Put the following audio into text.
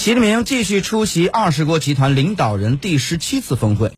习近平继续出席二十国集团领导人第十七次峰会。